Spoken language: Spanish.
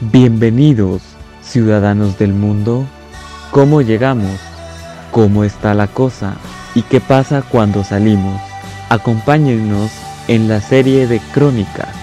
Bienvenidos, ciudadanos del mundo. ¿Cómo llegamos? ¿Cómo está la cosa? ¿Y qué pasa cuando salimos? Acompáñennos en la serie de crónicas